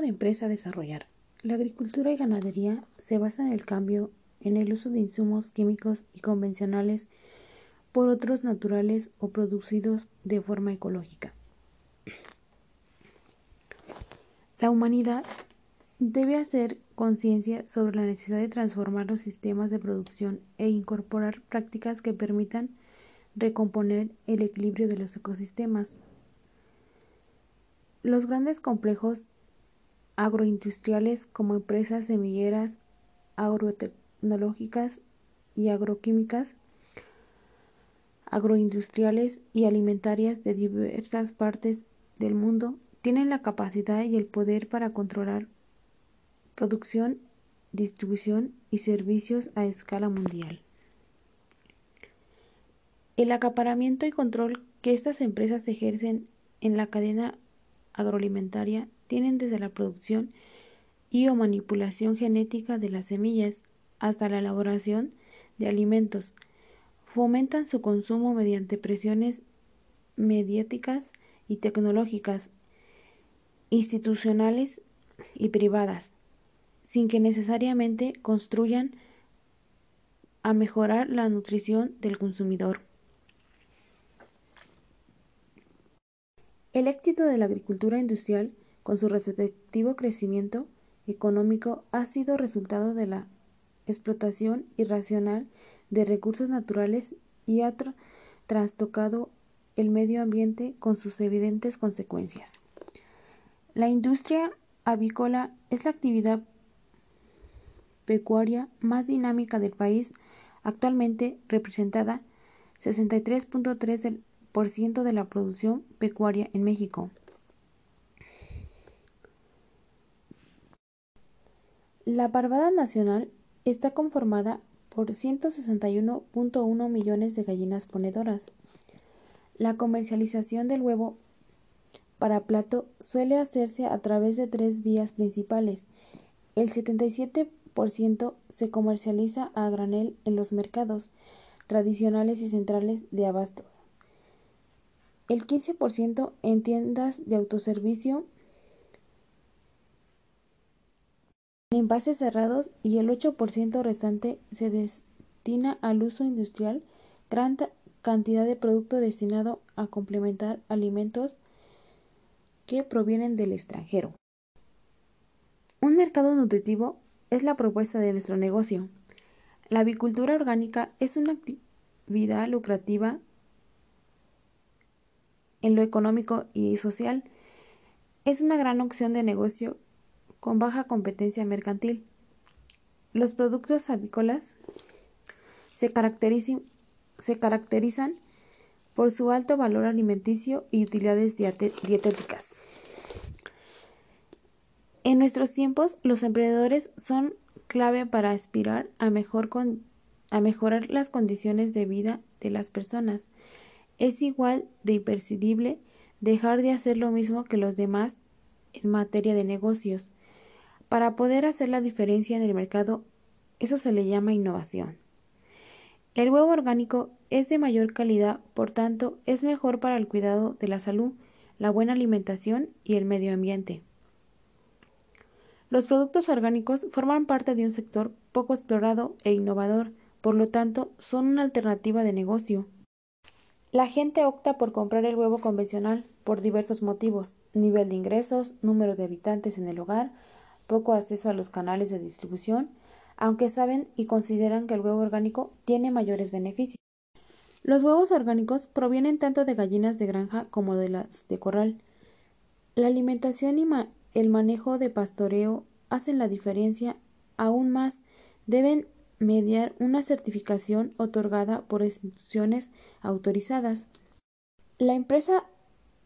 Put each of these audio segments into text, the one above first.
de empresa desarrollar. La agricultura y ganadería se basa en el cambio en el uso de insumos químicos y convencionales por otros naturales o producidos de forma ecológica. La humanidad debe hacer conciencia sobre la necesidad de transformar los sistemas de producción e incorporar prácticas que permitan recomponer el equilibrio de los ecosistemas. Los grandes complejos agroindustriales como empresas semilleras, agrotecnológicas y agroquímicas, agroindustriales y alimentarias de diversas partes del mundo tienen la capacidad y el poder para controlar producción, distribución y servicios a escala mundial. El acaparamiento y control que estas empresas ejercen en la cadena agroalimentaria tienen desde la producción y o manipulación genética de las semillas hasta la elaboración de alimentos. Fomentan su consumo mediante presiones mediáticas y tecnológicas, institucionales y privadas, sin que necesariamente construyan a mejorar la nutrición del consumidor. El éxito de la agricultura industrial, con su respectivo crecimiento económico, ha sido resultado de la explotación irracional de recursos naturales y ha trastocado el medio ambiente con sus evidentes consecuencias. La industria avícola es la actividad pecuaria más dinámica del país, actualmente representada 63.3 del de la producción pecuaria en México. La parvada nacional está conformada por 161.1 millones de gallinas ponedoras. La comercialización del huevo para plato suele hacerse a través de tres vías principales. El 77% se comercializa a granel en los mercados tradicionales y centrales de abasto el 15% en tiendas de autoservicio, en envases cerrados y el 8% restante se destina al uso industrial, gran cantidad de producto destinado a complementar alimentos que provienen del extranjero. Un mercado nutritivo es la propuesta de nuestro negocio. La avicultura orgánica es una actividad lucrativa en lo económico y social, es una gran opción de negocio con baja competencia mercantil. Los productos avícolas se, caracterizan por su alto valor alimenticio y utilidades dietéticas. En nuestros tiempos, los emprendedores son clave para aspirar a, a mejorar las condiciones de vida de las personas es igual de imprescindible dejar de hacer lo mismo que los demás en materia de negocios. Para poder hacer la diferencia en el mercado, eso se le llama innovación. El huevo orgánico es de mayor calidad, por tanto, es mejor para el cuidado de la salud, la buena alimentación y el medio ambiente. Los productos orgánicos forman parte de un sector poco explorado e innovador, por lo tanto, son una alternativa de negocio. La gente opta por comprar el huevo convencional por diversos motivos, nivel de ingresos, número de habitantes en el hogar, poco acceso a los canales de distribución, aunque saben y consideran que el huevo orgánico tiene mayores beneficios. Los huevos orgánicos provienen tanto de gallinas de granja como de las de corral. La alimentación y el manejo de pastoreo hacen la diferencia aún más. Deben mediar una certificación otorgada por instituciones autorizadas. La empresa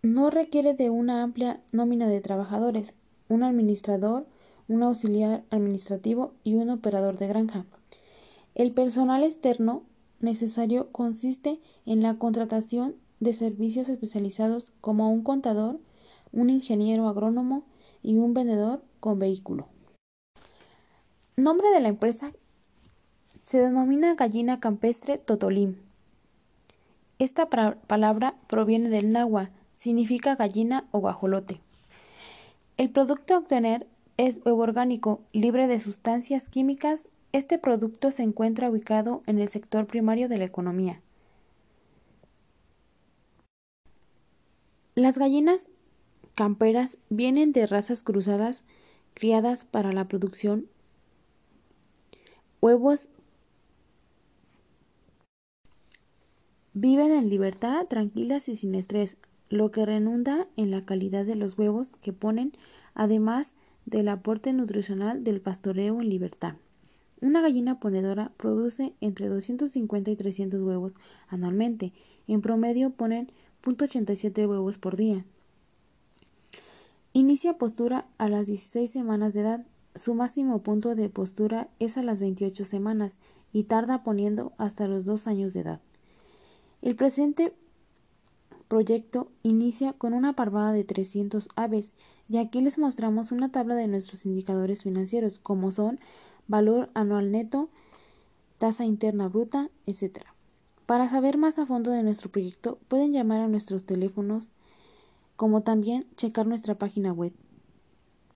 no requiere de una amplia nómina de trabajadores, un administrador, un auxiliar administrativo y un operador de granja. El personal externo necesario consiste en la contratación de servicios especializados como un contador, un ingeniero agrónomo y un vendedor con vehículo. Nombre de la empresa se denomina gallina campestre totolim. Esta palabra proviene del náhuatl, significa gallina o guajolote. El producto a obtener es huevo orgánico, libre de sustancias químicas. Este producto se encuentra ubicado en el sector primario de la economía. Las gallinas camperas vienen de razas cruzadas criadas para la producción huevos viven en libertad, tranquilas y sin estrés, lo que redunda en la calidad de los huevos que ponen, además del aporte nutricional del pastoreo en libertad. Una gallina ponedora produce entre 250 y 300 huevos anualmente. En promedio ponen 0.87 huevos por día. Inicia postura a las 16 semanas de edad. Su máximo punto de postura es a las 28 semanas y tarda poniendo hasta los 2 años de edad. El presente proyecto inicia con una parvada de 300 aves y aquí les mostramos una tabla de nuestros indicadores financieros como son valor anual neto, tasa interna bruta, etc. Para saber más a fondo de nuestro proyecto pueden llamar a nuestros teléfonos como también checar nuestra página web.